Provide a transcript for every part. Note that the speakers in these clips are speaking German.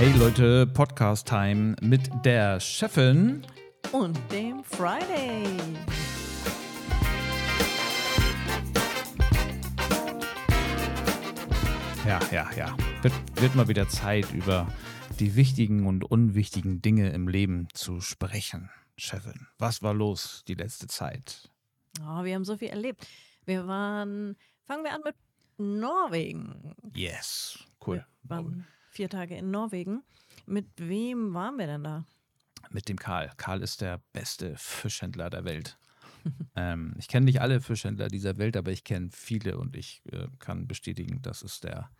Hey Leute, Podcast Time mit der Chefin und dem Friday. Ja, ja, ja. Wird, wird mal wieder Zeit, über die wichtigen und unwichtigen Dinge im Leben zu sprechen. Chefin, was war los die letzte Zeit? Oh, wir haben so viel erlebt. Wir waren, fangen wir an mit Norwegen. Yes, cool. Wir waren vier Tage in Norwegen. Mit wem waren wir denn da? Mit dem Karl. Karl ist der beste Fischhändler der Welt. ähm, ich kenne nicht alle Fischhändler dieser Welt, aber ich kenne viele und ich äh, kann bestätigen, das ist der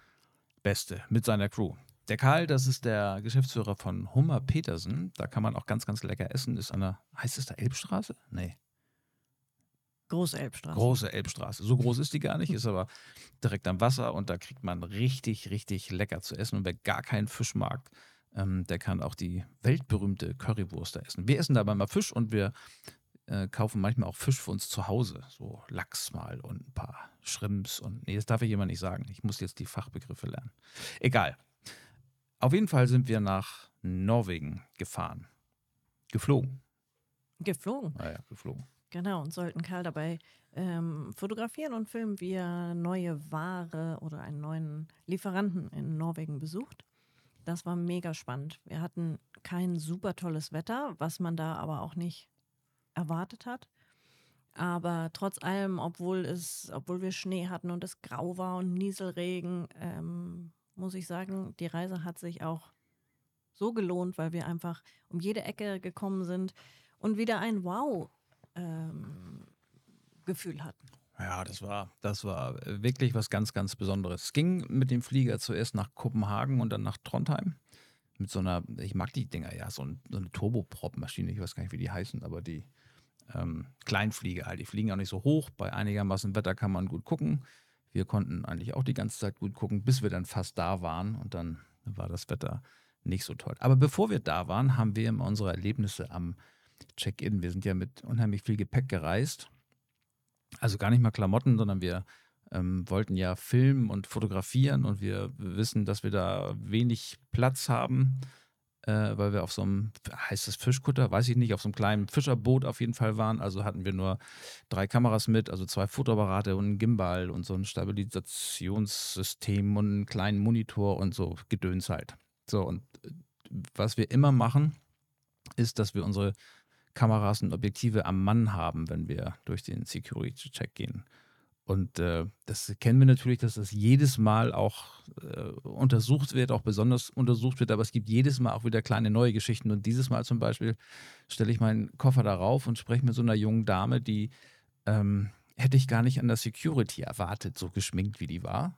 Beste mit seiner Crew. Der Karl, das ist der Geschäftsführer von Hummer Petersen. Da kann man auch ganz, ganz lecker essen. Ist an der, heißt es da Elbstraße? Nee. Große Elbstraße. Große Elbstraße. So groß ist die gar nicht, ist aber direkt am Wasser und da kriegt man richtig, richtig lecker zu essen. Und wer gar keinen Fisch mag, ähm, der kann auch die weltberühmte Currywurst da essen. Wir essen dabei mal Fisch und wir äh, kaufen manchmal auch Fisch für uns zu Hause. So Lachs mal und ein paar Shrimps und nee, das darf ich immer nicht sagen. Ich muss jetzt die Fachbegriffe lernen. Egal. Auf jeden Fall sind wir nach Norwegen gefahren. Geflogen. Geflogen? Ah ja, geflogen. Genau, und sollten Karl dabei ähm, fotografieren und filmen, wie er neue Ware oder einen neuen Lieferanten in Norwegen besucht. Das war mega spannend. Wir hatten kein super tolles Wetter, was man da aber auch nicht erwartet hat. Aber trotz allem, obwohl es, obwohl wir Schnee hatten und es grau war und Nieselregen, ähm, muss ich sagen, die Reise hat sich auch so gelohnt, weil wir einfach um jede Ecke gekommen sind und wieder ein Wow ähm, Gefühl hatten. Ja, das war, das war wirklich was ganz, ganz Besonderes. Es ging mit dem Flieger zuerst nach Kopenhagen und dann nach Trondheim. Mit so einer, ich mag die Dinger ja, so, ein, so eine Turboprop-Maschine, ich weiß gar nicht, wie die heißen, aber die ähm, Kleinflieger halt. Die fliegen auch nicht so hoch. Bei einigermaßen Wetter kann man gut gucken. Wir konnten eigentlich auch die ganze Zeit gut gucken, bis wir dann fast da waren und dann war das Wetter nicht so toll. Aber bevor wir da waren, haben wir immer unsere Erlebnisse am Check-in. Wir sind ja mit unheimlich viel Gepäck gereist. Also gar nicht mal Klamotten, sondern wir ähm, wollten ja filmen und fotografieren und wir wissen, dass wir da wenig Platz haben, äh, weil wir auf so einem, heißt das Fischkutter, weiß ich nicht, auf so einem kleinen Fischerboot auf jeden Fall waren. Also hatten wir nur drei Kameras mit, also zwei Fotoapparate und einen Gimbal und so ein Stabilisationssystem und einen kleinen Monitor und so Gedöns halt. So, und äh, was wir immer machen, ist, dass wir unsere Kameras und Objektive am Mann haben, wenn wir durch den Security-Check gehen. Und äh, das kennen wir natürlich, dass das jedes Mal auch äh, untersucht wird, auch besonders untersucht wird, aber es gibt jedes Mal auch wieder kleine neue Geschichten. Und dieses Mal zum Beispiel stelle ich meinen Koffer darauf und spreche mit so einer jungen Dame, die ähm, hätte ich gar nicht an der Security erwartet, so geschminkt wie die war.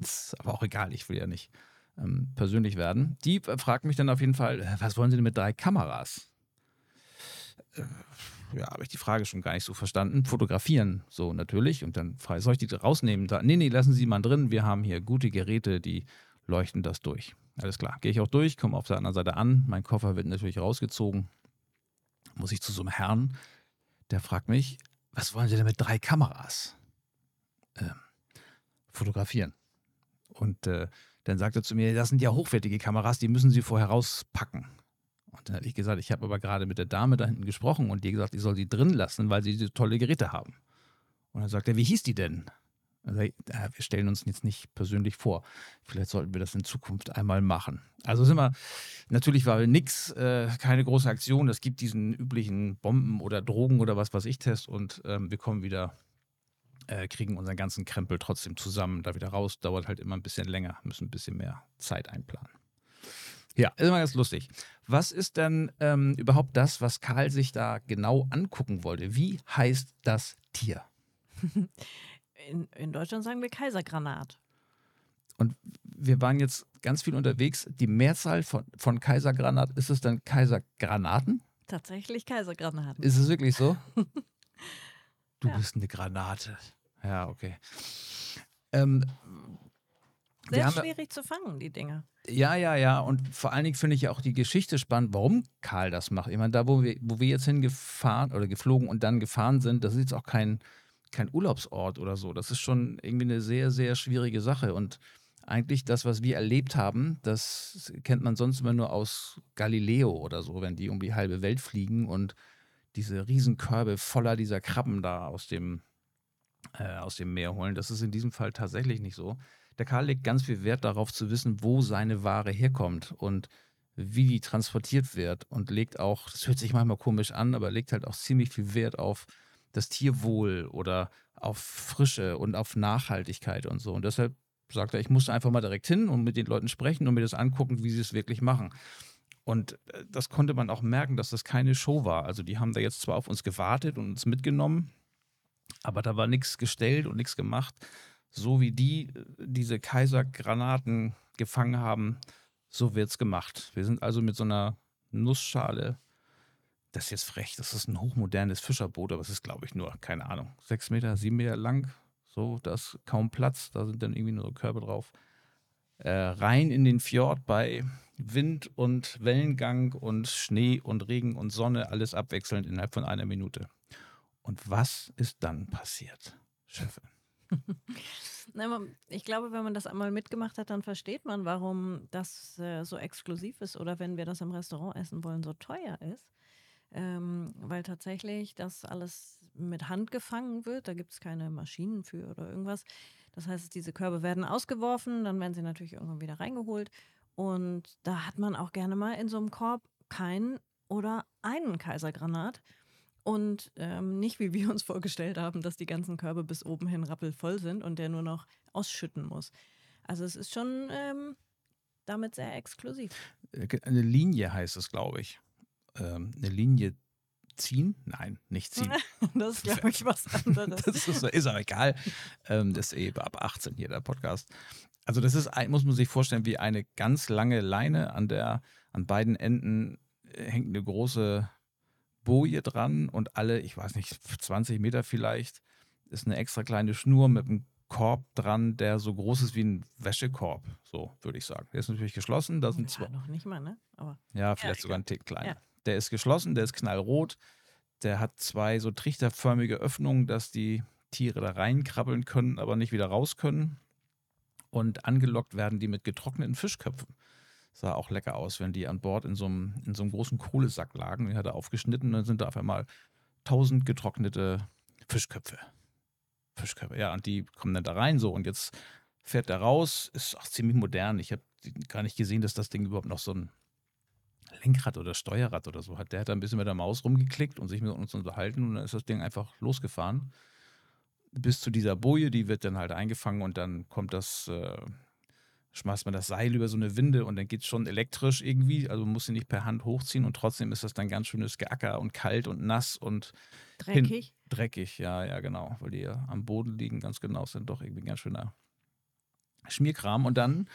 ist aber auch egal, ich will ja nicht ähm, persönlich werden. Die äh, fragt mich dann auf jeden Fall, äh, was wollen Sie denn mit drei Kameras? Äh, ja, habe ich die Frage schon gar nicht so verstanden. Fotografieren, so natürlich. Und dann frage soll ich die rausnehmen? Da, nee, nee, lassen Sie mal drin. Wir haben hier gute Geräte, die leuchten das durch. Alles klar. Gehe ich auch durch, komme auf der anderen Seite an. Mein Koffer wird natürlich rausgezogen. Muss ich zu so einem Herrn, der fragt mich, was wollen Sie denn mit drei Kameras? Ähm, fotografieren. Und äh, dann sagt er zu mir, das sind ja hochwertige Kameras, die müssen Sie vorher rauspacken. Und dann habe ich gesagt, ich habe aber gerade mit der Dame da hinten gesprochen und die gesagt, ich soll sie drin lassen, weil sie diese tolle Geräte haben. Und dann sagt er, wie hieß die denn? Also, wir stellen uns jetzt nicht persönlich vor. Vielleicht sollten wir das in Zukunft einmal machen. Also sind wir, natürlich war nichts, äh, keine große Aktion. Es gibt diesen üblichen Bomben- oder Drogen- oder was weiß ich Test und ähm, wir kommen wieder, äh, kriegen unseren ganzen Krempel trotzdem zusammen, da wieder raus. Dauert halt immer ein bisschen länger, müssen ein bisschen mehr Zeit einplanen. Ja, ist immer ganz lustig. Was ist denn ähm, überhaupt das, was Karl sich da genau angucken wollte? Wie heißt das Tier? In, in Deutschland sagen wir Kaisergranat. Und wir waren jetzt ganz viel unterwegs. Die Mehrzahl von, von Kaisergranat, ist es dann Kaisergranaten? Tatsächlich Kaisergranaten. Ist es wirklich so? du ja. bist eine Granate. Ja, okay. Ähm, Sehr schwierig zu fangen, die Dinger. Ja, ja, ja. Und vor allen Dingen finde ich ja auch die Geschichte spannend, warum Karl das macht. Ich meine, da, wo wir, wo wir jetzt hingefahren oder geflogen und dann gefahren sind, das ist jetzt auch kein, kein Urlaubsort oder so. Das ist schon irgendwie eine sehr, sehr schwierige Sache. Und eigentlich das, was wir erlebt haben, das kennt man sonst immer nur aus Galileo oder so, wenn die um die halbe Welt fliegen und diese Riesenkörbe voller dieser Krabben da aus dem, äh, aus dem Meer holen. Das ist in diesem Fall tatsächlich nicht so. Der Karl legt ganz viel Wert darauf zu wissen, wo seine Ware herkommt und wie die transportiert wird und legt auch, das hört sich manchmal komisch an, aber legt halt auch ziemlich viel Wert auf das Tierwohl oder auf Frische und auf Nachhaltigkeit und so. Und deshalb sagt er, ich musste einfach mal direkt hin und mit den Leuten sprechen und mir das angucken, wie sie es wirklich machen. Und äh, das konnte man auch merken, dass das keine Show war. Also die haben da jetzt zwar auf uns gewartet und uns mitgenommen, aber da war nichts gestellt und nichts gemacht. So wie die äh, diese Kaisergranaten gefangen haben, so wird es gemacht. Wir sind also mit so einer Nussschale, das ist jetzt frech, das ist ein hochmodernes Fischerboot, aber es ist, glaube ich, nur, keine Ahnung, sechs Meter, sieben Meter lang, so, da ist kaum Platz, da sind dann irgendwie nur so Körbe drauf. Äh, rein in den Fjord bei Wind und Wellengang und Schnee und Regen und Sonne, alles abwechselnd innerhalb von einer Minute. Und was ist dann passiert, Chefin? ich glaube, wenn man das einmal mitgemacht hat, dann versteht man, warum das äh, so exklusiv ist oder wenn wir das im Restaurant essen wollen, so teuer ist. Ähm, weil tatsächlich das alles mit Hand gefangen wird. Da gibt es keine Maschinen für oder irgendwas. Das heißt, diese Körbe werden ausgeworfen, dann werden sie natürlich irgendwann wieder reingeholt. Und da hat man auch gerne mal in so einem Korb keinen oder einen Kaisergranat. Und ähm, nicht, wie wir uns vorgestellt haben, dass die ganzen Körbe bis oben hin rappelvoll sind und der nur noch ausschütten muss. Also es ist schon ähm, damit sehr exklusiv. Äh, eine Linie heißt es, glaube ich. Ähm, eine Linie ziehen? Nein, nicht ziehen. das ist, glaube ich, was anderes. das ist, ist aber egal. Ähm, das ist eben ab 18 hier der Podcast. Also das ist, muss man sich vorstellen, wie eine ganz lange Leine, an der an beiden Enden äh, hängt eine große Boje dran und alle, ich weiß nicht, 20 Meter vielleicht, ist eine extra kleine Schnur mit einem Korb dran, der so groß ist wie ein Wäschekorb, so würde ich sagen. Der ist natürlich geschlossen. Da sind ja, zwei. noch nicht mal, ne? Aber ja, vielleicht ja, sogar ein Tick kleiner. Ja. Der ist geschlossen, der ist knallrot. Der hat zwei so trichterförmige Öffnungen, dass die Tiere da reinkrabbeln können, aber nicht wieder raus können. Und angelockt werden die mit getrockneten Fischköpfen. Sah auch lecker aus, wenn die an Bord in so einem, in so einem großen Kohlesack lagen. Den hat er aufgeschnitten und dann sind da auf einmal tausend getrocknete Fischköpfe. Fischköpfe, ja, und die kommen dann da rein so. Und jetzt fährt er raus, ist auch ziemlich modern. Ich habe gar nicht gesehen, dass das Ding überhaupt noch so ein Lenkrad oder Steuerrad oder so hat. Der hat da ein bisschen mit der Maus rumgeklickt und sich mit uns unterhalten und dann ist das Ding einfach losgefahren. Bis zu dieser Boje, die wird dann halt eingefangen und dann kommt das, äh, schmeißt man das Seil über so eine Winde und dann geht es schon elektrisch irgendwie. Also man muss sie nicht per Hand hochziehen und trotzdem ist das dann ganz schönes Geacker und kalt und nass und dreckig. Hin, dreckig, ja, ja, genau. Weil die ja am Boden liegen, ganz genau, sind doch irgendwie ein ganz schöner Schmierkram. Und dann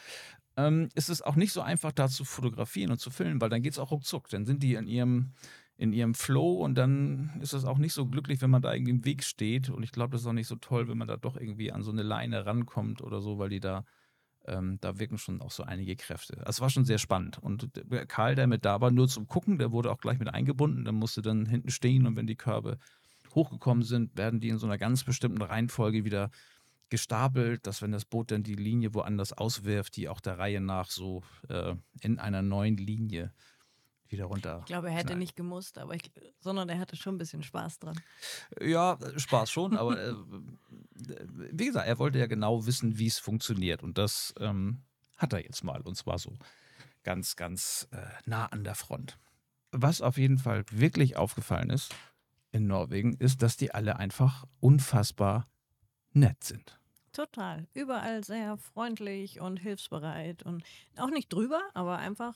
ähm, ist es auch nicht so einfach, da zu fotografieren und zu filmen, weil dann geht es auch ruckzuck. Dann sind die in ihrem, in ihrem Flow und dann ist es auch nicht so glücklich, wenn man da irgendwie im Weg steht. Und ich glaube, das ist auch nicht so toll, wenn man da doch irgendwie an so eine Leine rankommt oder so, weil die da, ähm, da wirken schon auch so einige Kräfte. Also es war schon sehr spannend. Und Karl, der mit da war, nur zum Gucken, der wurde auch gleich mit eingebunden. Der musste dann hinten stehen und wenn die Körbe hochgekommen sind, werden die in so einer ganz bestimmten Reihenfolge wieder gestapelt, dass wenn das Boot dann die Linie woanders auswirft, die auch der Reihe nach so äh, in einer neuen Linie wieder runter. Ich glaube, er hätte knallt. nicht gemusst, aber ich, sondern er hatte schon ein bisschen Spaß dran. Ja, Spaß schon, aber äh, wie gesagt, er wollte ja genau wissen, wie es funktioniert und das ähm, hat er jetzt mal und zwar so ganz, ganz äh, nah an der Front. Was auf jeden Fall wirklich aufgefallen ist in Norwegen, ist, dass die alle einfach unfassbar nett sind. Total. Überall sehr freundlich und hilfsbereit und auch nicht drüber, aber einfach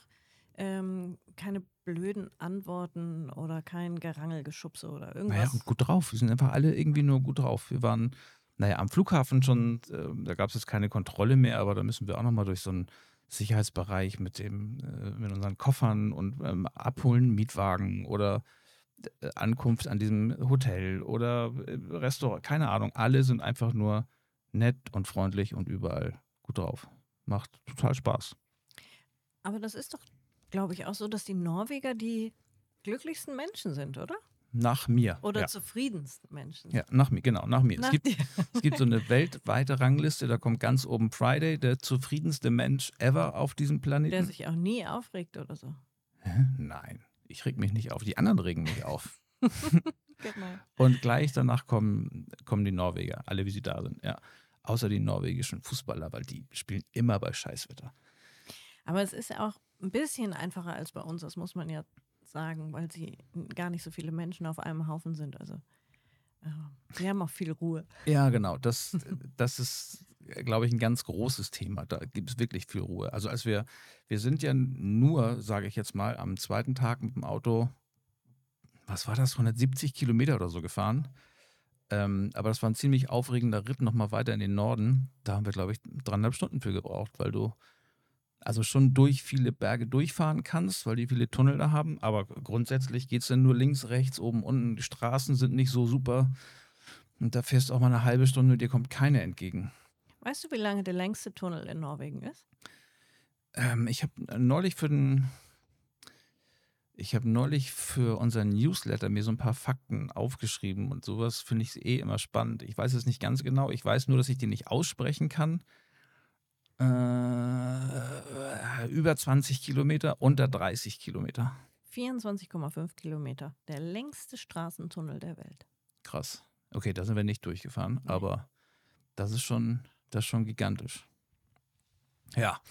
ähm, keine blöden Antworten oder kein Gerangelgeschubse oder irgendwas. Naja, und gut drauf. Wir sind einfach alle irgendwie nur gut drauf. Wir waren, naja, am Flughafen schon, äh, da gab es jetzt keine Kontrolle mehr, aber da müssen wir auch nochmal durch so einen Sicherheitsbereich mit dem, äh, mit unseren Koffern und ähm, abholen, Mietwagen oder äh, Ankunft an diesem Hotel oder äh, Restaurant, keine Ahnung. Alle sind einfach nur nett und freundlich und überall gut drauf. Macht total Spaß. Aber das ist doch, glaube ich, auch so, dass die Norweger die glücklichsten Menschen sind, oder? Nach mir. Oder ja. zufriedensten Menschen. Ja, nach mir, genau, nach mir. Nach es, gibt, es gibt so eine weltweite Rangliste, da kommt ganz oben Friday, der zufriedenste Mensch ever auf diesem Planeten. Der sich auch nie aufregt oder so. Nein, ich reg mich nicht auf. Die anderen regen mich auf. Genau. Und gleich danach kommen, kommen die Norweger, alle wie sie da sind, ja. Außer die norwegischen Fußballer, weil die spielen immer bei Scheißwetter. Aber es ist ja auch ein bisschen einfacher als bei uns, das muss man ja sagen, weil sie gar nicht so viele Menschen auf einem Haufen sind. Also äh, sie haben auch viel Ruhe. Ja, genau. Das, das ist, glaube ich, ein ganz großes Thema. Da gibt es wirklich viel Ruhe. Also als wir, wir sind ja nur, sage ich jetzt mal, am zweiten Tag mit dem Auto, was war das, 170 Kilometer oder so gefahren. Ähm, aber das war ein ziemlich aufregender Ritt nochmal weiter in den Norden. Da haben wir, glaube ich, dreieinhalb Stunden für gebraucht, weil du also schon durch viele Berge durchfahren kannst, weil die viele Tunnel da haben. Aber grundsätzlich geht es dann nur links, rechts, oben, unten. Die Straßen sind nicht so super. Und da fährst du auch mal eine halbe Stunde und dir kommt keine entgegen. Weißt du, wie lange der längste Tunnel in Norwegen ist? Ähm, ich habe neulich für den. Ich habe neulich für unseren Newsletter mir so ein paar Fakten aufgeschrieben und sowas finde ich eh immer spannend. Ich weiß es nicht ganz genau. Ich weiß nur, dass ich die nicht aussprechen kann. Äh, über 20 Kilometer, unter 30 Kilometer. 24,5 Kilometer. Der längste Straßentunnel der Welt. Krass. Okay, da sind wir nicht durchgefahren, Nee. aber das ist schon, das ist schon gigantisch. Ja,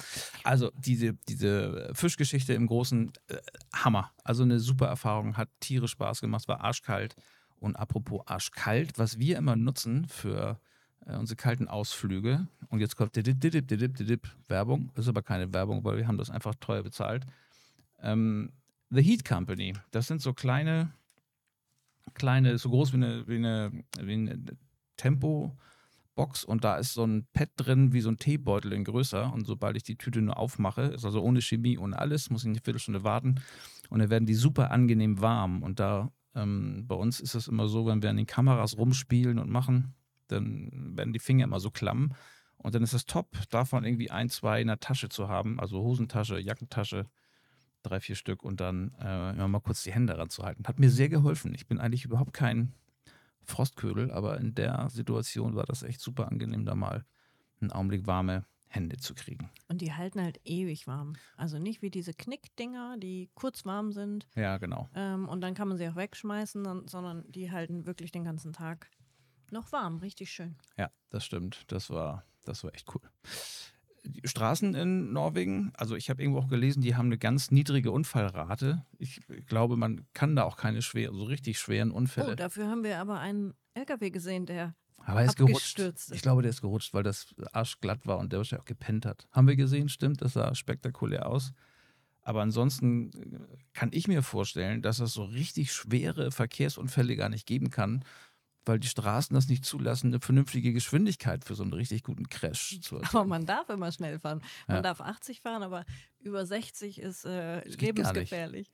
also diese, diese Fischgeschichte im Großen, äh, Hammer. Also eine super Erfahrung, hat tierisch Spaß gemacht, war arschkalt. Und apropos arschkalt, was wir immer nutzen für äh, unsere kalten Ausflüge, und jetzt kommt didip, didip, didip, didip, Werbung, ist aber keine Werbung, weil wir haben das einfach teuer bezahlt. Ähm, The Heat Company, das sind so kleine, kleine, so groß wie eine, wie eine, wie eine Tempo-Box und da ist so ein Pad drin, wie so ein Teebeutel in größer. Und sobald ich die Tüte nur aufmache, ist also ohne Chemie, ohne alles, muss ich eine Viertelstunde warten. Und dann werden die super angenehm warm. Und da ähm, bei uns ist es immer so, wenn wir an den Kameras rumspielen und machen, dann werden die Finger immer so klamm. Und dann ist es top, davon irgendwie ein, zwei in der Tasche zu haben, also Hosentasche, Jackentasche, drei, vier Stück und dann äh, immer mal kurz die Hände ranzuhalten. Hat mir sehr geholfen. Ich bin eigentlich überhaupt kein Frostködel, aber in der Situation war das echt super angenehm, da mal einen Augenblick warme Hände zu kriegen. Und die halten halt ewig warm. Also nicht wie diese Knickdinger, die kurz warm sind Ja, genau. ähm, und dann kann man sie auch wegschmeißen, sondern die halten wirklich den ganzen Tag noch warm. Richtig schön. Ja, das stimmt. Das war, das war echt cool. Die Straßen in Norwegen, also ich habe irgendwo auch gelesen, die haben eine ganz niedrige Unfallrate. Ich glaube, man kann da auch keine schwer, so richtig schweren Oh, Unfälle. dafür haben wir aber einen LKW gesehen, der Aber er ist gerutscht. Ich glaube, der ist gerutscht, weil das arschglatt war und der wahrscheinlich auch gepennt hat. Haben wir gesehen, stimmt, das sah spektakulär aus. Aber ansonsten äh, kann ich mir vorstellen, dass es so richtig schwere Verkehrsunfälle gar nicht geben kann, weil die Straßen das nicht zulassen, eine vernünftige Geschwindigkeit für so einen richtig guten Crash zu aber erzeugen. man darf immer schnell fahren. Man Ja. darf 80 fahren, aber über 60 ist äh, lebensgefährlich.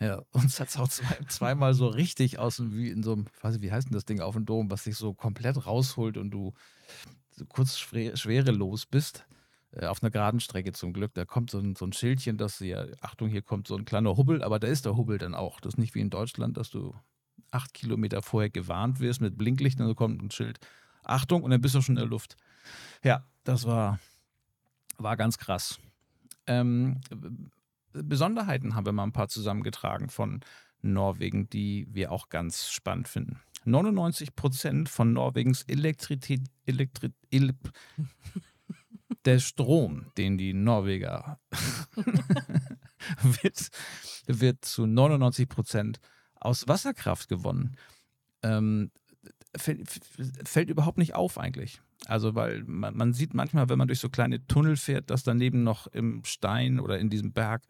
Ja, uns hat es auch zwei, zweimal so richtig aus dem, wie in so einem, weiß nicht, wie heißt denn das Ding auf dem Dom, was dich so komplett rausholt und du so kurz schwer, schwerelos bist. Äh, auf einer geraden Strecke zum Glück. Da kommt so ein, so ein Schildchen, dass ja, Achtung, hier kommt so ein kleiner Hubbel, aber da ist der Hubbel dann auch. Das ist nicht wie in Deutschland, dass du acht Kilometer vorher gewarnt wirst mit Blinklicht und dann kommt ein Schild. Achtung, und dann bist du schon in der Luft. Ja, das war, war ganz krass. Ähm, Besonderheiten haben wir mal ein paar zusammengetragen von Norwegen, die wir auch ganz spannend finden. 99 Prozent von Norwegens Elektrizität, Elektri, El, der Strom, den die Norweger wird, wird zu 99 Prozent aus Wasserkraft gewonnen. Ähm, fällt, überhaupt nicht auf eigentlich. Also, weil man, man sieht manchmal, wenn man durch so kleine Tunnel fährt, dass daneben noch im Stein oder in diesem Berg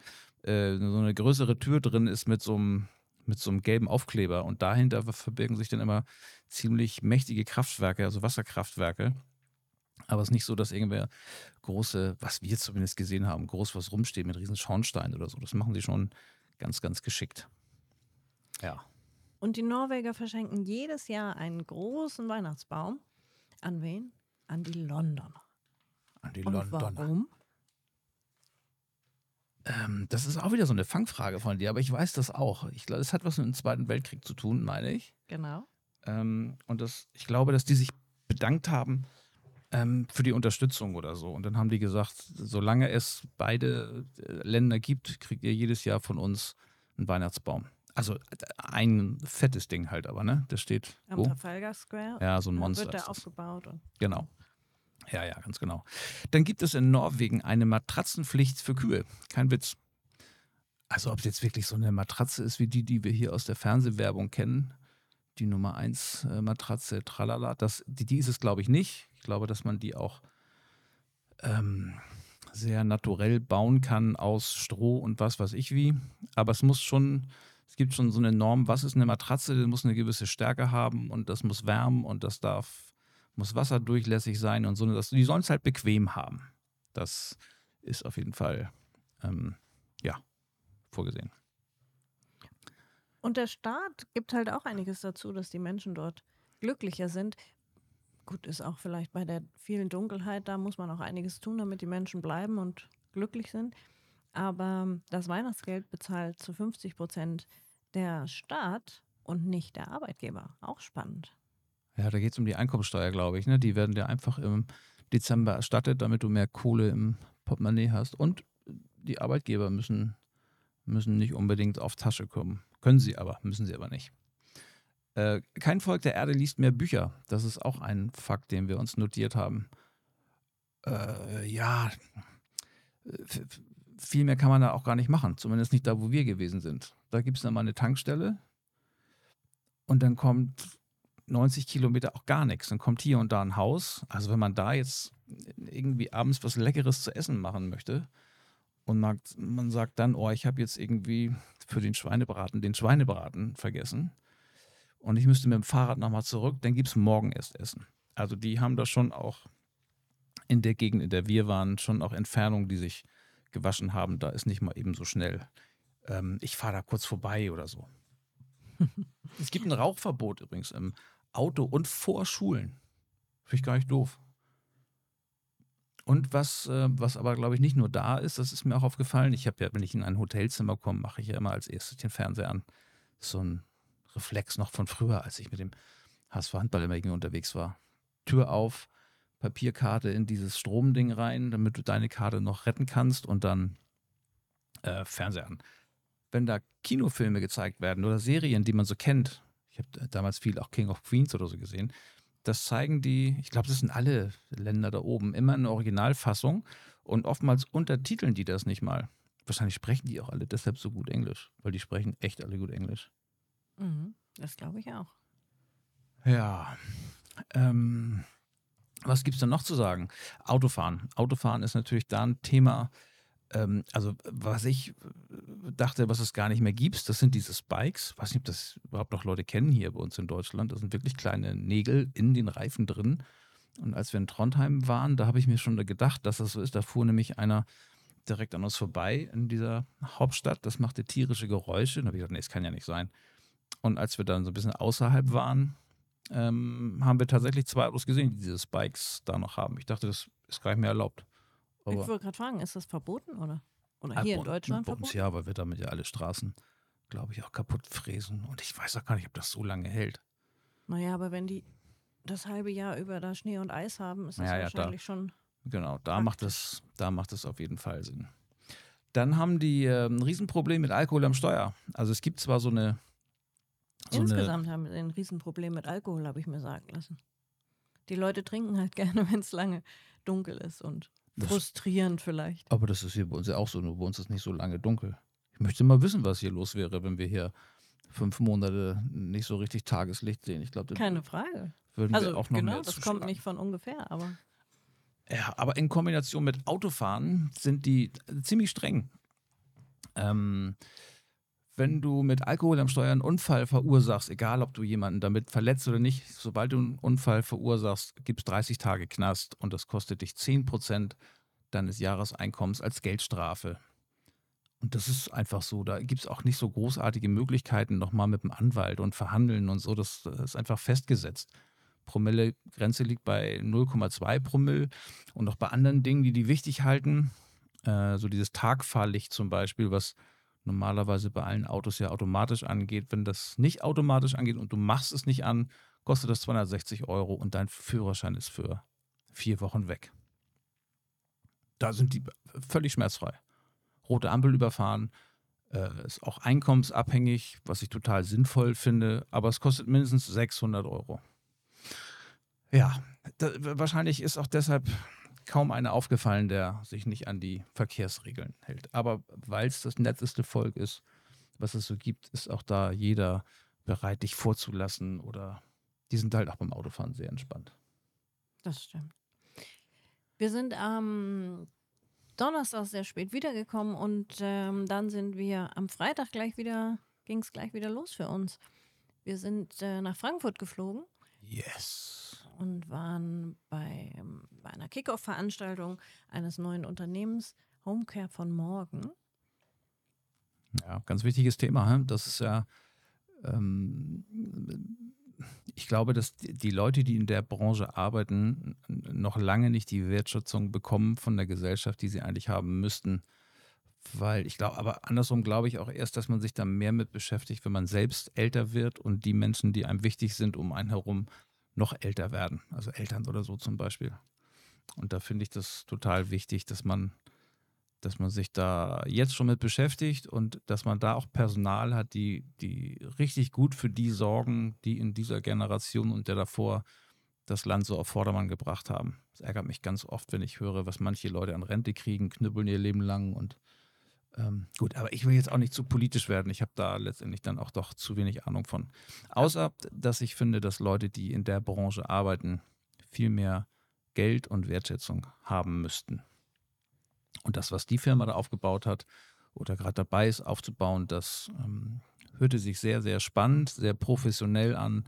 äh, so eine größere Tür drin ist mit so einem mit so einem gelben Aufkleber und dahinter verbirgen sich dann immer ziemlich mächtige Kraftwerke, also Wasserkraftwerke. Aber es ist nicht so, dass irgendwer große, was wir zumindest gesehen haben, groß was rumsteht mit riesen Schornsteinen oder so. Das machen sie schon ganz, ganz geschickt. Ja. Und die Norweger verschenken jedes Jahr einen großen Weihnachtsbaum. An wen? An die Londoner. An die Und Londoner. warum? Ähm, das ist auch wieder so eine Fangfrage von dir, aber ich weiß das auch. Ich glaube, das hat was mit dem Zweiten Weltkrieg zu tun, meine ich. Genau. Ähm, und das, ich glaube, dass die sich bedankt haben ähm, für die Unterstützung oder so. Und dann haben die gesagt, solange es beide äh, Länder gibt, kriegt ihr jedes Jahr von uns einen Weihnachtsbaum. Also ein fettes Ding halt aber, ne? Das steht. Am wo? Trafalgar Square. Ja, so ein Da Monster. wird das. aufgebaut. Genau. Ja, ja, ganz genau. Dann gibt es in Norwegen eine Matratzenpflicht für Kühe. Kein Witz. Also ob es jetzt wirklich so eine Matratze ist wie die, die wir hier aus der Fernsehwerbung kennen, die Nummer 1 äh, Matratze, tralala, das, die, die ist es glaube ich nicht. Ich glaube, dass man die auch ähm, sehr naturell bauen kann aus Stroh und was weiß ich wie. Aber es muss schon, es gibt schon so eine Norm, was ist eine Matratze, die muss eine gewisse Stärke haben und das muss wärmen und das darf, muss wasserdurchlässig sein und so. Das, die sollen es halt bequem haben. Das ist auf jeden Fall, ähm, ja, vorgesehen. Und der Staat gibt halt auch einiges dazu, dass die Menschen dort glücklicher sind. Gut, ist auch vielleicht bei der vielen Dunkelheit, da muss man auch einiges tun, damit die Menschen bleiben und glücklich sind. Aber das Weihnachtsgeld bezahlt zu 50 Prozent der Staat und nicht der Arbeitgeber. Auch spannend. Ja, da geht es um die Einkommensteuer, glaube ich. Ne? Die werden dir einfach im Dezember erstattet, damit du mehr Kohle im Portemonnaie hast. Und die Arbeitgeber müssen, müssen nicht unbedingt auf Tasche kommen. Können sie aber, müssen sie aber nicht. Äh, kein Volk der Erde liest mehr Bücher. Das ist auch ein Fakt, den wir uns notiert haben. Äh, ja, f- viel mehr kann man da auch gar nicht machen. Zumindest nicht da, wo wir gewesen sind. Da gibt es dann mal eine Tankstelle und dann kommt 90 Kilometer auch gar nichts. Dann kommt hier und da ein Haus. Also wenn man da jetzt irgendwie abends was Leckeres zu essen machen möchte und man, sagt dann, oh, ich habe jetzt irgendwie für den Schweinebraten den Schweinebraten vergessen und ich müsste mit dem Fahrrad nochmal zurück, dann gibt es morgen erst Essen. Also die haben da schon auch in der Gegend, in der wir waren, schon auch Entfernungen, die sich gewaschen haben. Da ist nicht mal eben so schnell. Ähm, ich fahre da kurz vorbei oder so. es gibt ein Rauchverbot übrigens im Auto und vor Schulen. Finde ich gar nicht doof. Und was, äh, was aber, glaube ich, nicht nur da ist, das ist mir auch aufgefallen. Ich habe ja, wenn ich in ein Hotelzimmer komme, mache ich ja immer als erstes den Fernseher an. So ein Reflex noch von früher, als ich mit dem HSV Handball immer irgendwie unterwegs war. Tür auf, Papierkarte in dieses Stromding rein, damit du deine Karte noch retten kannst und dann äh, Fernseher an. Wenn da Kinofilme gezeigt werden oder Serien, die man so kennt, ich habe damals viel auch King of Queens oder so gesehen, das zeigen die, ich glaube, das sind alle Länder da oben, immer in der Originalfassung und oftmals untertiteln die das nicht mal. Wahrscheinlich sprechen die auch alle deshalb so gut Englisch, weil die sprechen echt alle gut Englisch. Mhm, das glaube ich auch. Ja. Ähm, was gibt es denn noch zu sagen? Autofahren. Autofahren ist natürlich da ein Thema. Ähm, also, was ich äh, dachte, was es gar nicht mehr gibt, das sind diese Spikes. Ich weiß nicht, ob das überhaupt noch Leute kennen hier bei uns in Deutschland. Das sind wirklich kleine Nägel in den Reifen drin. Und als wir in Trondheim waren, da habe ich mir schon gedacht, dass das so ist. Da fuhr nämlich einer direkt an uns vorbei in dieser Hauptstadt. Das machte tierische Geräusche. Da habe ich gedacht, nee, das kann ja nicht sein. Und als wir dann so ein bisschen außerhalb waren, ähm, haben wir tatsächlich zwei Autos gesehen, die diese Spikes da noch haben. Ich dachte, das ist gar nicht mehr erlaubt. ich Aber wollte gerade fragen, ist das verboten oder? Oder hier in Deutschland bei uns verboten? ja, weil wir damit ja alle Straßen, glaube ich, auch kaputt fräsen. Und ich weiß auch gar nicht, ob das so lange hält. Naja, aber wenn die das halbe Jahr über da Schnee und Eis haben, ist das Ja, ja, da- wahrscheinlich schon. Genau, da macht es, da macht es auf jeden Fall Sinn. Dann haben die äh, ein Riesenproblem mit Alkohol am Steuer. Also es gibt zwar so eine, so Insgesamt haben wir ein Riesenproblem mit Alkohol, habe ich mir sagen lassen. Die Leute trinken halt gerne, wenn es lange dunkel ist und Das- frustrierend vielleicht. Aber das ist hier bei uns ja auch so, nur bei uns ist nicht so lange dunkel. Ich möchte mal wissen, was hier los wäre, wenn wir hier fünf Monate nicht so richtig Tageslicht sehen. Ich glaube, Keine Frage. würden Also wir auch noch genau, das zuschlagen. kommt nicht von ungefähr, aber Ja, aber in Kombination mit Autofahren sind die ziemlich streng. Ähm, wenn du mit Alkohol am Steuer einen Unfall verursachst, egal ob du jemanden damit verletzt oder nicht, sobald du einen Unfall verursachst, gibt es 30 Tage Knast und das kostet dich 10% deines Jahreseinkommens als Geldstrafe. Und das ist einfach so. Da gibt es auch nicht so großartige Möglichkeiten, nochmal mit dem Anwalt und verhandeln und so. Das, das ist einfach festgesetzt. Promille-Grenze liegt bei 0,2 Promille und auch bei anderen Dingen, die die wichtig halten. Äh, so dieses Tagfahrlicht zum Beispiel, was normalerweise bei allen Autos ja automatisch angeht. Wenn das nicht automatisch angeht und du machst es nicht an, kostet das 260 Euro und dein Führerschein ist für vier Wochen weg. Da sind die völlig schmerzfrei. Rote Ampel überfahren, äh, ist auch einkommensabhängig, was ich total sinnvoll finde, aber es kostet mindestens 600 Euro. Ja, da, wahrscheinlich ist auch deshalb kaum einer aufgefallen, der sich nicht an die Verkehrsregeln hält. Aber weil es das netteste Volk ist, was es so gibt, ist auch da jeder bereit, dich vorzulassen oder die sind halt auch beim Autofahren sehr entspannt. Das stimmt. Wir sind am Donnerstag sehr spät wiedergekommen und ähm, dann sind wir am Freitag gleich wieder, ging es gleich wieder los für uns. Wir sind äh, nach Frankfurt geflogen. Yes und waren bei, ähm, bei einer Kickoff-Veranstaltung eines neuen Unternehmens, Homecare von Morgen. Ja, ganz wichtiges Thema. Das ist ja, ähm, ich glaube, dass die Leute, die in der Branche arbeiten, noch lange nicht die Wertschätzung bekommen von der Gesellschaft, die sie eigentlich haben müssten. Weil ich glaube, aber andersrum glaube ich auch erst, dass man sich da mehr mit beschäftigt, wenn man selbst älter wird und die Menschen, die einem wichtig sind, um einen herum noch älter werden, also Eltern oder so zum Beispiel. Und da finde ich das total wichtig, dass man, dass man sich da jetzt schon mit beschäftigt und dass man da auch Personal hat, die, die richtig gut für die sorgen, die in dieser Generation und der davor das Land so auf Vordermann gebracht haben. Es ärgert mich ganz oft, wenn ich höre, was manche Leute an Rente kriegen, knüppeln ihr Leben lang und ähm, gut, aber ich will jetzt auch nicht zu politisch werden. Ich habe da letztendlich dann auch doch zu wenig Ahnung von. Außer, dass ich finde, dass Leute, die in der Branche arbeiten, viel mehr Geld und Wertschätzung haben müssten. Und das, was die Firma da aufgebaut hat oder gerade dabei ist aufzubauen, das ähm, hörte sich sehr, sehr spannend, sehr professionell an.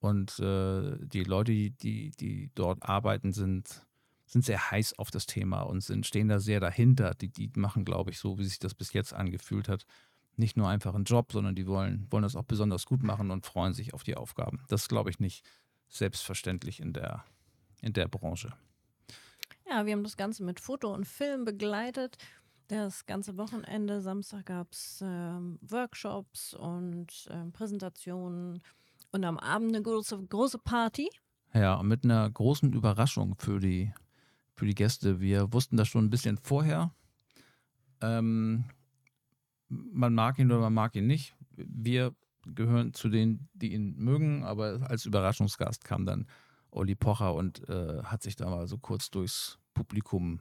Und äh, die Leute, die, die, die dort arbeiten, sind sind sehr heiß auf das Thema und sind, stehen da sehr dahinter. Die, die machen, glaube ich, so, wie sich das bis jetzt angefühlt hat, nicht nur einfach einen Job, sondern die wollen, wollen das auch besonders gut machen und freuen sich auf die Aufgaben. Das ist, glaube ich, nicht selbstverständlich in der, in der Branche. Ja, wir haben das Ganze mit Foto und Film begleitet. Das ganze Wochenende, Samstag gab es ähm, Workshops und ähm, Präsentationen und am Abend eine große, große Party. Ja, mit einer großen Überraschung für die für die Gäste. Wir wussten das schon ein bisschen vorher. Ähm, man mag ihn oder man mag ihn nicht. Wir gehören zu denen, die ihn mögen, aber als Überraschungsgast kam dann Olli Pocher und äh, hat sich da mal so kurz durchs Publikum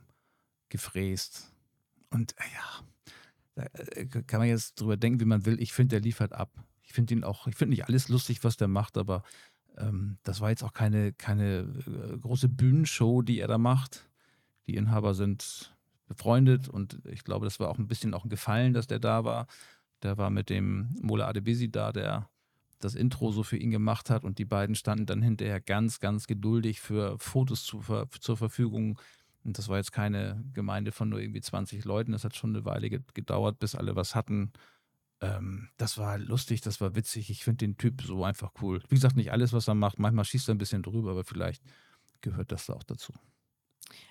gefräst. Und äh, ja, da äh, kann man jetzt drüber denken, wie man will. Ich finde, der liefert ab. Ich finde ihn auch, ich finde nicht alles lustig, was der macht, aber ähm, das war jetzt auch keine, keine äh, große Bühnenshow, die er da macht. Die Inhaber sind befreundet und ich glaube, das war auch ein bisschen auch ein Gefallen, dass der da war. Der war mit dem Mola Adebisi da, der das Intro so für ihn gemacht hat und die beiden standen dann hinterher ganz, ganz geduldig für Fotos zu, zur Verfügung. Und das war jetzt keine Gemeinde von nur irgendwie 20 Leuten. Das hat schon eine Weile gedauert, bis alle was hatten. Ähm, das war lustig, das war witzig. Ich finde den Typ so einfach cool. Wie gesagt, nicht alles, was er macht. Manchmal schießt er ein bisschen drüber, aber vielleicht gehört das da auch dazu.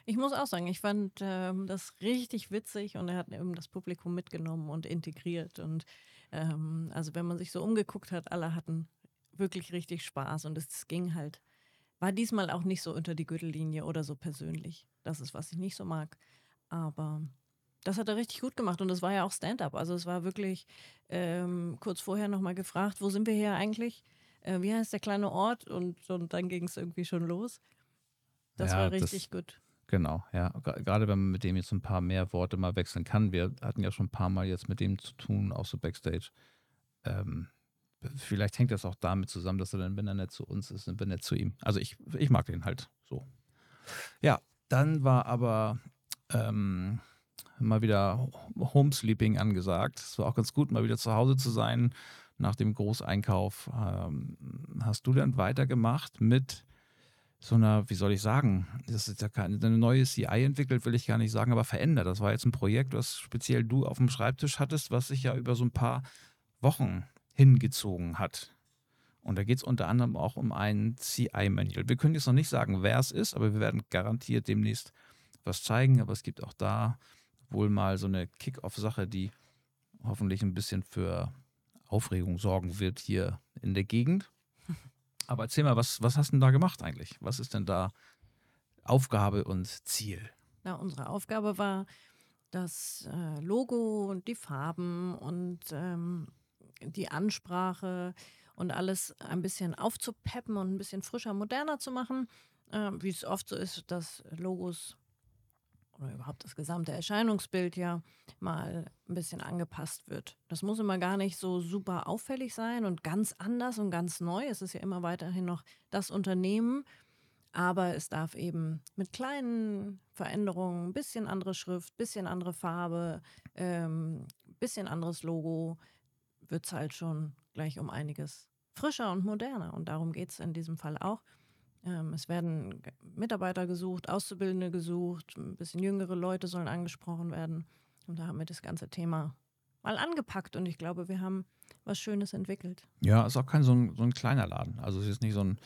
Ich muss auch sagen, ich fand ähm, das richtig witzig und er hat eben das Publikum mitgenommen und integriert. Und ähm, also wenn man sich so umgeguckt hat, alle hatten wirklich richtig Spaß und es ging halt, war diesmal auch nicht so unter die Gürtellinie oder so persönlich. Das ist, was ich nicht so mag. Aber das hat er richtig gut gemacht und es war ja auch Stand-up. Also es war wirklich ähm, kurz vorher nochmal gefragt, wo sind wir hier eigentlich? Äh, wie heißt der kleine Ort? Und, und dann ging es irgendwie schon los. Das ja, war richtig das, gut. Genau, ja. Gerade wenn man mit dem jetzt ein paar mehr Worte mal wechseln kann. Wir hatten ja schon ein paar Mal jetzt mit dem zu tun, auch so Backstage. Ähm, vielleicht hängt das auch damit zusammen, dass er dann, wenn er nicht zu uns ist, dann bin er zu ihm. Also ich, ich mag den halt so. Ja, dann war aber ähm, mal wieder Homesleeping angesagt. Es war auch ganz gut, mal wieder zu Hause zu sein nach dem Großeinkauf. Ähm, hast du dann weitergemacht mit so einer, wie soll ich sagen, das ist ja keine, eine neue CI entwickelt, will ich gar nicht sagen, aber verändert. Das war jetzt ein Projekt, was speziell du auf dem Schreibtisch hattest, was sich ja über so ein paar Wochen hingezogen hat. Und da geht es unter anderem auch um ein CI-Manual. Wir können jetzt noch nicht sagen, wer es ist, aber wir werden garantiert demnächst was zeigen. Aber es gibt auch da wohl mal so eine Kick-Off-Sache, die hoffentlich ein bisschen für Aufregung sorgen wird hier in der Gegend. Aber erzähl mal, was, was hast du denn da gemacht eigentlich? Was ist denn da Aufgabe und Ziel? Na, unsere Aufgabe war, das äh, Logo und die Farben und ähm, die Ansprache und alles ein bisschen aufzupeppen und ein bisschen frischer, moderner zu machen. Äh, wie es oft so ist, dass Logos oder überhaupt das gesamte Erscheinungsbild ja mal ein bisschen angepasst wird. Das muss immer gar nicht so super auffällig sein und ganz anders und ganz neu. Es ist ja immer weiterhin noch das Unternehmen, aber es darf eben mit kleinen Veränderungen, ein bisschen andere Schrift, bisschen andere Farbe, ähm, bisschen anderes Logo, wird es halt schon gleich um einiges frischer und moderner. Und darum geht es in diesem Fall auch. Ähm, es werden Mitarbeiter gesucht, Auszubildende gesucht, ein bisschen jüngere Leute sollen angesprochen werden. Und da haben wir das ganze Thema mal angepackt und ich glaube, wir haben was Schönes entwickelt. Ja, ist auch kein so ein, so ein kleiner Laden. Also es ist nicht so ein,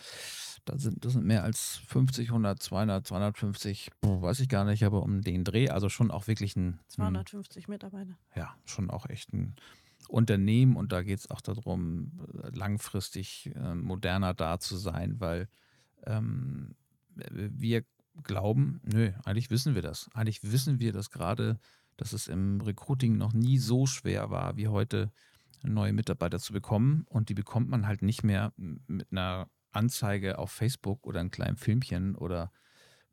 das sind, das sind mehr als 50, 100, 200, 250, weiß ich gar nicht, aber um den Dreh, also schon auch wirklich ein... 250 Mitarbeiter. Ja, schon auch echt ein Unternehmen und da geht es auch darum, langfristig äh, moderner da zu sein, weil ähm, wir glauben, nö, eigentlich wissen wir das. Eigentlich wissen wir das gerade, dass es im Recruiting noch nie so schwer war, wie heute neue Mitarbeiter zu bekommen. Und die bekommt man halt nicht mehr mit einer Anzeige auf Facebook oder einem kleinen Filmchen oder